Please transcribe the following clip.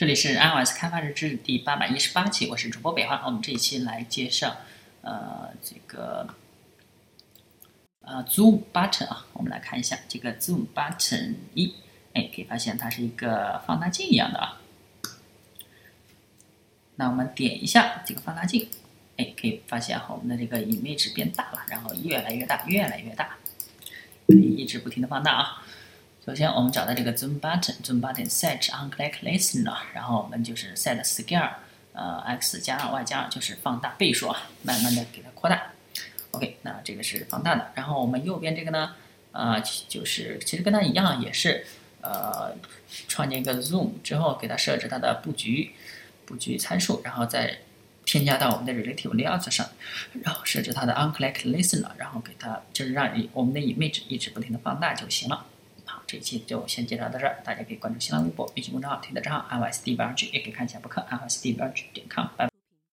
这里是 iOS 开发日志第八百一十八期，我是主播北华。我们这一期来介绍，呃，这个呃 Zoom Button 啊，我们来看一下这个 Zoom Button 一，哎，可以发现它是一个放大镜一样的啊。那我们点一下这个放大镜，哎，可以发现，我们的这个 image 变大了，然后越来越大，越来越大，可以一直不停的放大啊。首先，我们找到这个 Zoom Button，Zoom Button Set OnClick Listener，然后我们就是 Set Scale，呃，X 加二 Y 加二就是放大倍数啊，慢慢的给它扩大。OK，那这个是放大的。然后我们右边这个呢，呃，就是其实跟它一样，也是呃，创建一个 Zoom 之后，给它设置它的布局布局参数，然后再添加到我们的 Relative Layout 上，然后设置它的 OnClick Listener，然后给它就是让我们的 Image 一直不停的放大就行了。这一期就先介绍到这儿，大家可以关注新浪微博、微信公众号、推特账号 i o s d 八二 g 也可以看一下博客 i o s d 八二 g 点 com，拜拜。